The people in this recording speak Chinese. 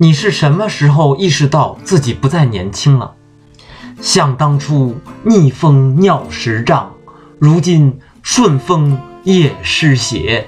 你是什么时候意识到自己不再年轻了？想当初逆风尿十丈如今顺风也湿鞋